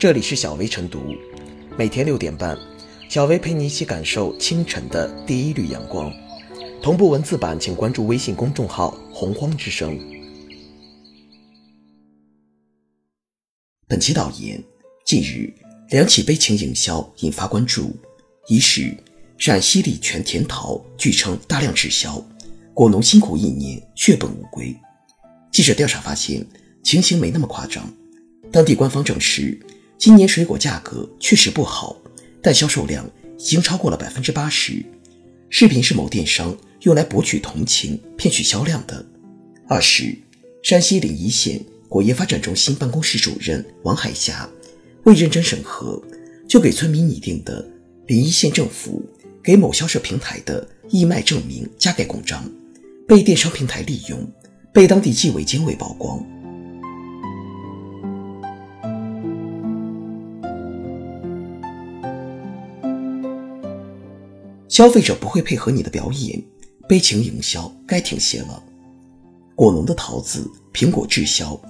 这里是小薇晨读，每天六点半，小薇陪你一起感受清晨的第一缕阳光。同步文字版，请关注微信公众号“洪荒之声”。本期导言：近日，两起悲情营销引发关注。一是陕西礼泉甜桃，据称大量滞销，果农辛苦一年血本无归。记者调查发现，情形没那么夸张。当地官方证实，今年水果价格确实不好，但销售量已经超过了百分之八十。视频是某电商用来博取同情、骗取销量的。二十山西临沂县果业发展中心办公室主任王海霞未认真审核，就给村民拟定的临沂县政府给某销售平台的义卖证明加盖公章，被电商平台利用。被当地纪委监委曝光，消费者不会配合你的表演，悲情营销该停歇了。果农的桃子、苹果滞销，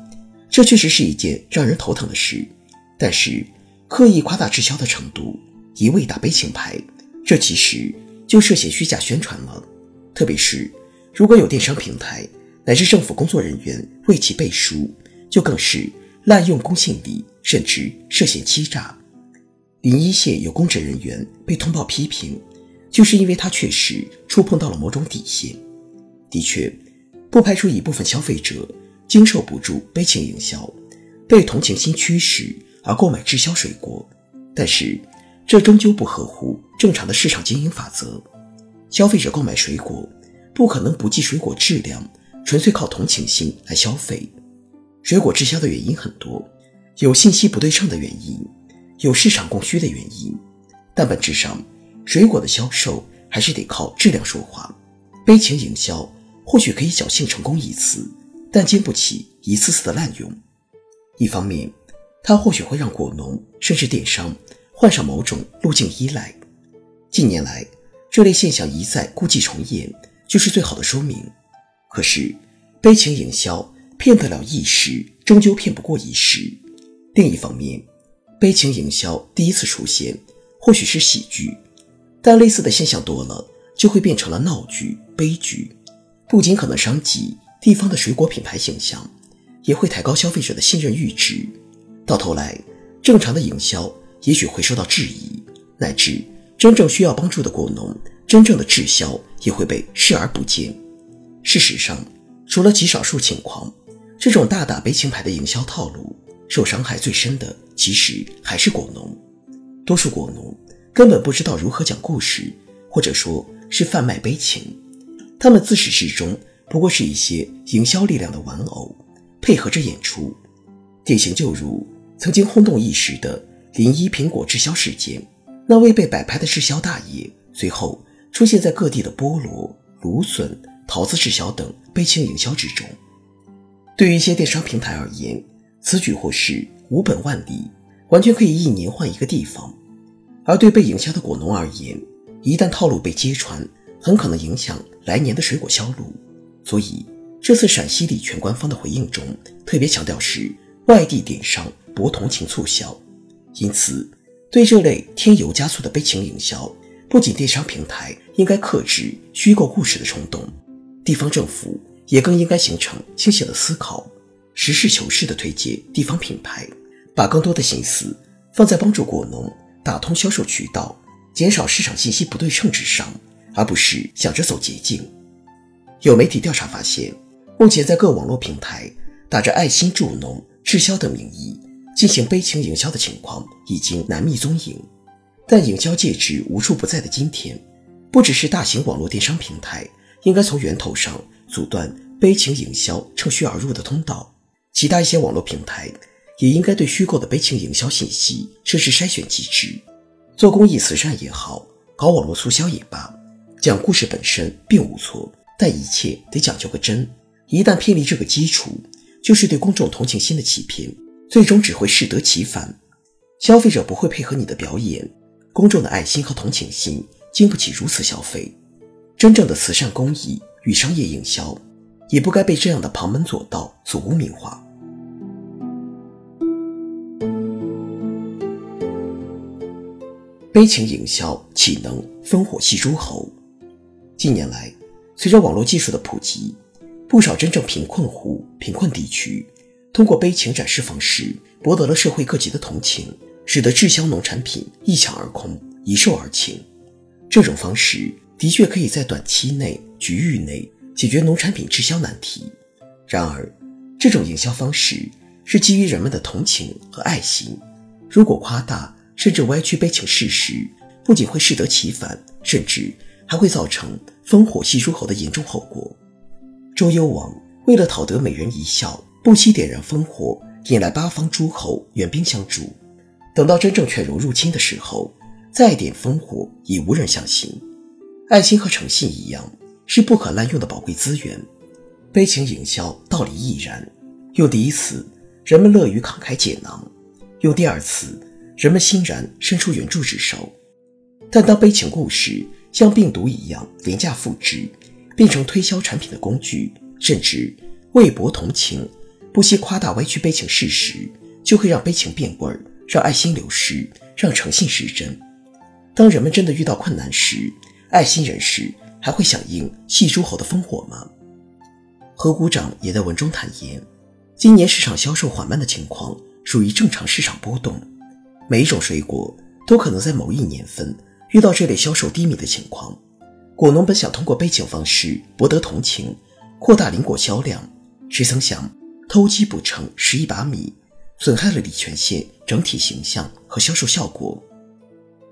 这确实是一件让人头疼的事。但是，刻意夸大滞销的程度，一味打悲情牌，这其实就涉嫌虚假宣传了。特别是，如果有电商平台。乃至政府工作人员为其背书，就更是滥用公信力，甚至涉嫌欺诈。临沂县有公职人员被通报批评，就是因为他确实触碰到了某种底线。的确，不排除一部分消费者经受不住悲情营销，被同情心驱使而购买滞销水果，但是这终究不合乎正常的市场经营法则。消费者购买水果，不可能不计水果质量。纯粹靠同情心来消费，水果滞销的原因很多，有信息不对称的原因，有市场供需的原因，但本质上，水果的销售还是得靠质量说话。悲情营销或许可以侥幸成功一次，但经不起一次次的滥用。一方面，它或许会让果农甚至电商患上某种路径依赖。近年来，这类现象一再故伎重演，就是最好的说明。可是，悲情营销骗得了一时，终究骗不过一时。另一方面，悲情营销第一次出现或许是喜剧，但类似的现象多了，就会变成了闹剧、悲剧。不仅可能伤及地方的水果品牌形象，也会抬高消费者的信任阈值。到头来，正常的营销也许会受到质疑，乃至真正需要帮助的果农，真正的滞销也会被视而不见。事实上，除了极少数情况，这种大打悲情牌的营销套路，受伤害最深的其实还是果农。多数果农根本不知道如何讲故事，或者说是贩卖悲情，他们自始至终不过是一些营销力量的玩偶，配合着演出。典型就如曾经轰动一时的临沂苹果滞销事件，那位被摆拍的滞销大爷，随后出现在各地的菠萝、芦笋。桃子滞销等悲情营销之中，对于一些电商平台而言，此举或是无本万利，完全可以一年换一个地方；而对被营销的果农而言，一旦套路被揭穿，很可能影响来年的水果销路。所以，这次陕西礼泉官方的回应中特别强调是外地电商博同情促销，因此对这类添油加醋的悲情营销，不仅电商平台应该克制虚构故事的冲动。地方政府也更应该形成清醒的思考，实事求是地推介地方品牌，把更多的心思放在帮助果农打通销售渠道、减少市场信息不对称之上，而不是想着走捷径。有媒体调查发现，目前在各网络平台打着“爱心助农”“滞销”的名义进行悲情营销的情况已经难觅踪影。但营销介质无处不在的今天，不只是大型网络电商平台。应该从源头上阻断悲情营销趁虚而入的通道，其他一些网络平台也应该对虚构的悲情营销信息设置筛选机制。做公益慈善也好，搞网络促销也罢，讲故事本身并无错，但一切得讲究个真。一旦偏离这个基础，就是对公众同情心的欺骗，最终只会适得其反。消费者不会配合你的表演，公众的爱心和同情心经不起如此消费。真正的慈善公益与商业营销，也不该被这样的旁门左道所污名化。悲情营销岂能烽火戏诸侯？近年来，随着网络技术的普及，不少真正贫困户、贫困地区通过悲情展示方式，博得了社会各级的同情，使得滞销农产品一抢而空、一售而罄。这种方式的确可以在短期内、局域内解决农产品滞销难题。然而，这种营销方式是基于人们的同情和爱心，如果夸大，甚至歪曲悲情事实，不仅会适得其反，甚至还会造成烽火戏诸侯的严重后果。周幽王为了讨得美人一笑，不惜点燃烽火，引来八方诸侯援兵相助。等到真正犬戎入侵的时候，再点烽火，已无人相信。爱心和诚信一样，是不可滥用的宝贵资源。悲情营销道理亦然。用第一次，人们乐于慷慨解囊；用第二次。人们欣然伸出援助之手，但当悲情故事像病毒一样廉价复制，变成推销产品的工具，甚至为博同情，不惜夸大歪曲悲情事实，就会让悲情变味儿，让爱心流失，让诚信失真。当人们真的遇到困难时，爱心人士还会响应戏诸侯的烽火吗？何股长也在文中坦言，今年市场销售缓慢的情况属于正常市场波动。每一种水果都可能在某一年份遇到这类销售低迷的情况。果农本想通过悲情方式博得同情，扩大林果销量，谁曾想偷鸡不成蚀一把米，损害了礼泉县整体形象和销售效果。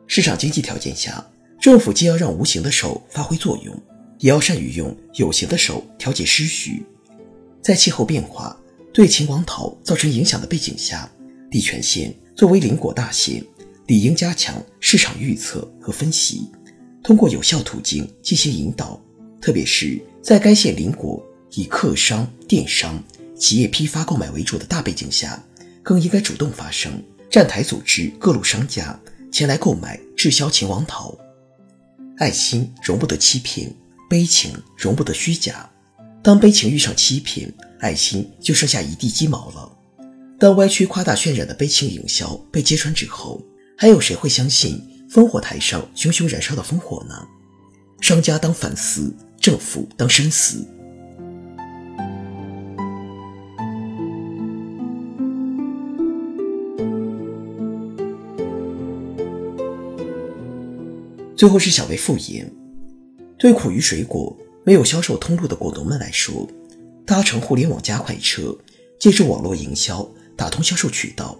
市场经济条件下，政府既要让无形的手发挥作用，也要善于用有形的手调节失序。在气候变化对秦王桃造成影响的背景下，礼泉县。作为邻国大县，理应加强市场预测和分析，通过有效途径进行引导。特别是在该县邻国以客商、电商、企业批发购买为主的大背景下，更应该主动发声，站台组织各路商家前来购买滞销秦王桃。爱心容不得欺骗，悲情容不得虚假。当悲情遇上欺骗，爱心就剩下一地鸡毛了。当歪曲、夸大、渲染的悲情营销被揭穿之后，还有谁会相信烽火台上熊熊燃烧的烽火呢？商家当反思，政府当深思。最后是小薇复言：对苦于水果没有销售通路的果农们来说，搭乘互联网加快车，借助网络营销。打通销售渠道，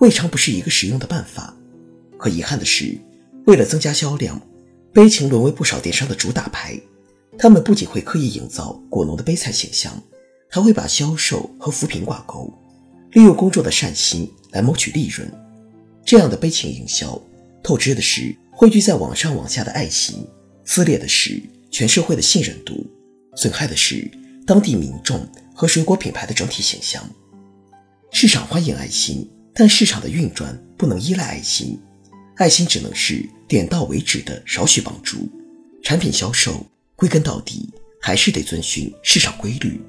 未尝不是一个实用的办法。可遗憾的是，为了增加销量，悲情沦为不少电商的主打牌。他们不仅会刻意营造果农的悲惨形象，还会把销售和扶贫挂钩，利用公众的善心来谋取利润。这样的悲情营销，透支的是汇聚在网上网下的爱心，撕裂的是全社会的信任度，损害的是当地民众和水果品牌的整体形象。市场欢迎爱心，但市场的运转不能依赖爱心，爱心只能是点到为止的少许帮助。产品销售归根到底还是得遵循市场规律。